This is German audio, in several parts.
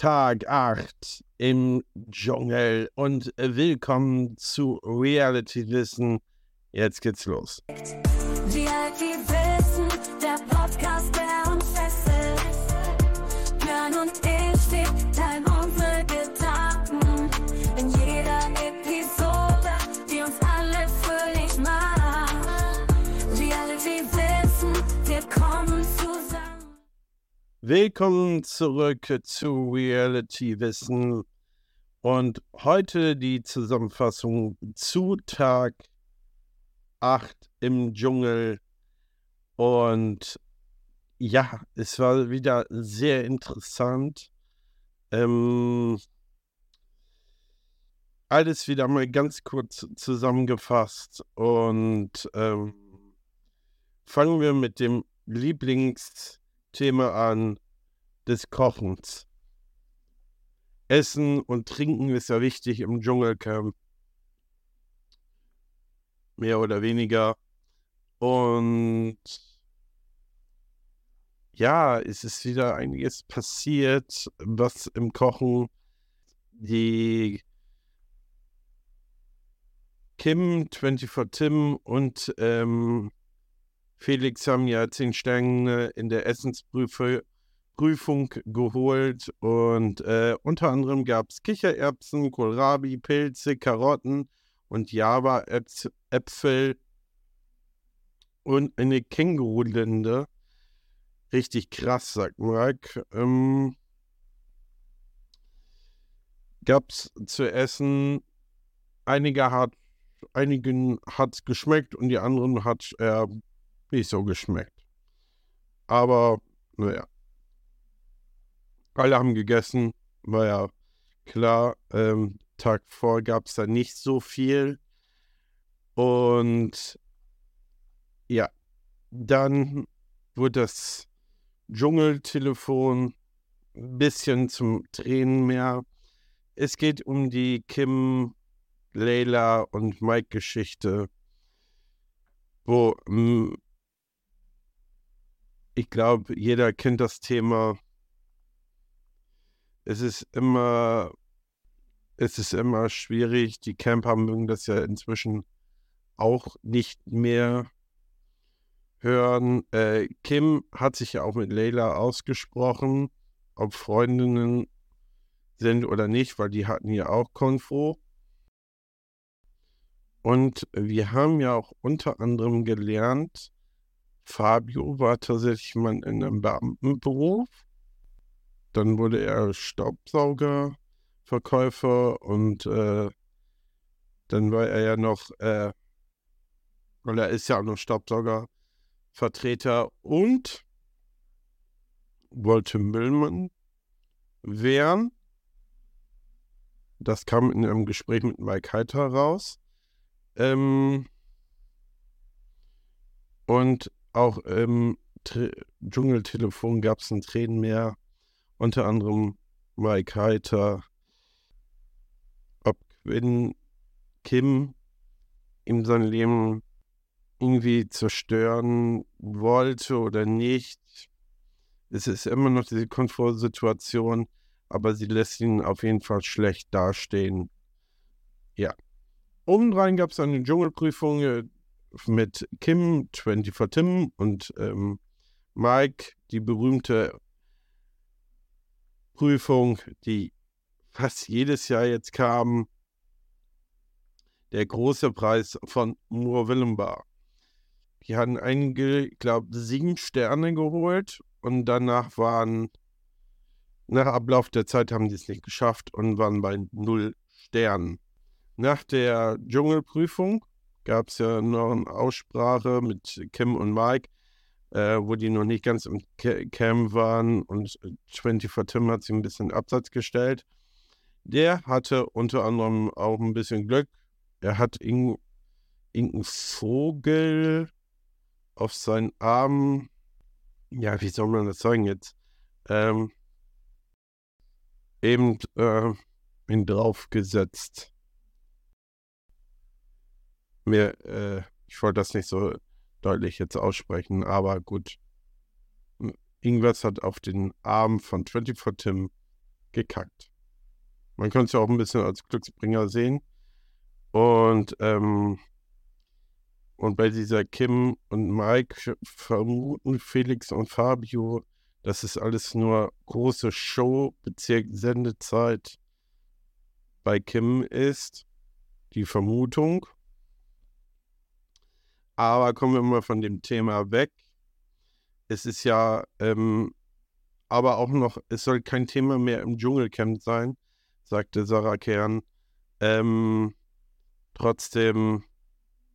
Tag 8 im Dschungel und willkommen zu Reality Wissen. Jetzt geht's los. Reality Wissen, der Podcast, der Willkommen zurück zu Reality Wissen und heute die Zusammenfassung zu Tag 8 im Dschungel. Und ja, es war wieder sehr interessant. Ähm, alles wieder mal ganz kurz zusammengefasst und ähm, fangen wir mit dem Lieblingsthema an des Kochens. Essen und Trinken ist ja wichtig im Dschungelcamp. Mehr oder weniger. Und ja, es ist wieder einiges passiert, was im Kochen die Kim, 24 Tim und ähm, Felix haben ja zehn Sterne in der Essensprüfung Prüfung geholt und äh, unter anderem gab es Kichererbsen, Kohlrabi, Pilze, Karotten und Java-Äpfel und eine Kängurulinde. Richtig krass, sagt Mike. Ähm, gab es zu essen. Einige hat, einigen hat es geschmeckt und die anderen hat äh, nicht so geschmeckt. Aber, naja. Alle haben gegessen, war ja klar. Ähm, Tag vor gab es da nicht so viel. Und ja, dann wurde das Dschungeltelefon ein bisschen zum Tränen mehr. Es geht um die Kim, Leila und Mike-Geschichte, wo mh, ich glaube, jeder kennt das Thema. Es ist immer, es ist immer schwierig. Die Camper mögen das ja inzwischen auch nicht mehr hören. Äh, Kim hat sich ja auch mit Leila ausgesprochen, ob Freundinnen sind oder nicht, weil die hatten ja auch Konfo. Und wir haben ja auch unter anderem gelernt, Fabio war tatsächlich mal in einem Beamtenberuf. Dann wurde er Staubsaugerverkäufer und äh, dann war er ja noch, äh, er ist ja auch noch Staubsaugervertreter und wollte Müllmann werden. Das kam in einem Gespräch mit Mike Heiter raus. Ähm, und auch im Tre Dschungeltelefon gab es ein Tränenmeer, unter anderem Mike Heiter, ob Quinn Kim ihm sein Leben irgendwie zerstören wollte oder nicht. Es ist immer noch diese Komfortsituation, aber sie lässt ihn auf jeden Fall schlecht dastehen. Ja. Obendrein gab es eine Dschungelprüfung, äh, mit Kim, 24 Tim und ähm, Mike die berühmte Prüfung, die fast jedes Jahr jetzt kam, der große Preis von Moor Willenbar. Die hatten einige, ich glaube, sieben Sterne geholt und danach waren, nach Ablauf der Zeit haben die es nicht geschafft und waren bei null Sternen. Nach der Dschungelprüfung gab es ja noch eine Aussprache mit Kim und Mike, äh, wo die noch nicht ganz im Cam waren und 24 Tim hat sich ein bisschen Absatz gestellt. Der hatte unter anderem auch ein bisschen Glück. Er hat irgendeinen Vogel auf seinen Arm, ja, wie soll man das sagen jetzt, ähm, eben äh, ihn draufgesetzt mir, äh, ich wollte das nicht so deutlich jetzt aussprechen, aber gut. Irgendwas hat auf den Arm von 24 Tim gekackt. Man könnte es ja auch ein bisschen als Glücksbringer sehen. Und, ähm, und bei dieser Kim und Mike vermuten Felix und Fabio, das ist alles nur große Show, Bezirk Sendezeit bei Kim ist. Die Vermutung. Aber kommen wir mal von dem Thema weg. Es ist ja ähm, aber auch noch, es soll kein Thema mehr im Dschungelcamp sein, sagte Sarah Kern. Ähm, trotzdem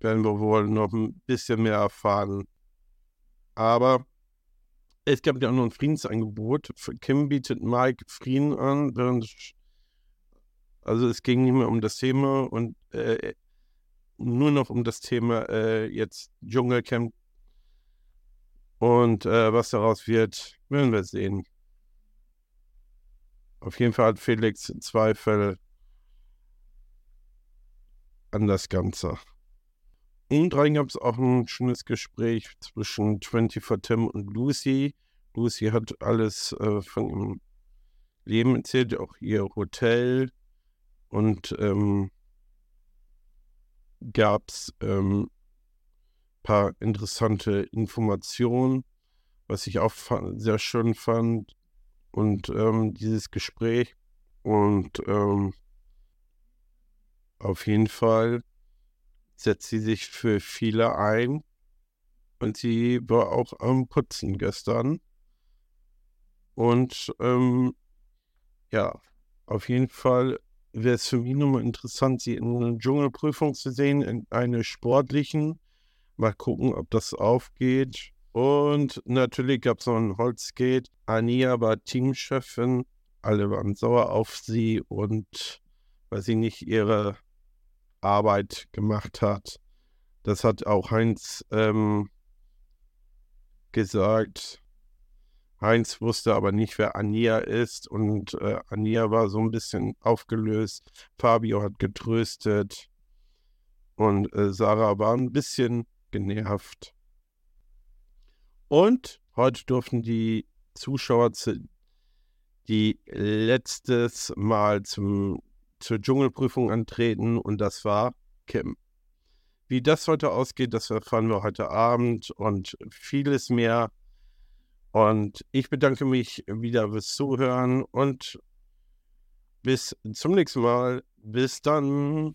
werden wir wohl noch ein bisschen mehr erfahren. Aber es gab ja auch noch ein Friedensangebot. Kim bietet Mike Frieden an, während also es ging nicht mehr um das Thema und äh, nur noch um das Thema äh, jetzt Dschungelcamp. Und äh, was daraus wird, werden wir sehen. Auf jeden Fall hat Felix Zweifel an das Ganze. Und rein gab es auch ein schönes Gespräch zwischen 24 Tim und Lucy. Lucy hat alles äh, von ihrem Leben erzählt, auch ihr Hotel. Und ähm, gab es ein ähm, paar interessante Informationen, was ich auch sehr schön fand. Und ähm, dieses Gespräch. Und ähm, auf jeden Fall setzt sie sich für viele ein. Und sie war auch am Putzen gestern. Und ähm, ja, auf jeden Fall wäre es für mich nochmal interessant, sie in einer Dschungelprüfung zu sehen, in einer sportlichen. Mal gucken, ob das aufgeht. Und natürlich gab es noch ein Holzgate. Ania war Teamchefin. Alle waren sauer auf sie und weil sie nicht ihre Arbeit gemacht hat. Das hat auch Heinz ähm, gesagt. Heinz wusste aber nicht, wer Ania ist und äh, Ania war so ein bisschen aufgelöst. Fabio hat getröstet und äh, Sarah war ein bisschen genervt. Und heute durften die Zuschauer zu, die letztes Mal zum, zur Dschungelprüfung antreten und das war Kim. Wie das heute ausgeht, das erfahren wir heute Abend und vieles mehr und ich bedanke mich wieder fürs Zuhören und bis zum nächsten Mal. Bis dann.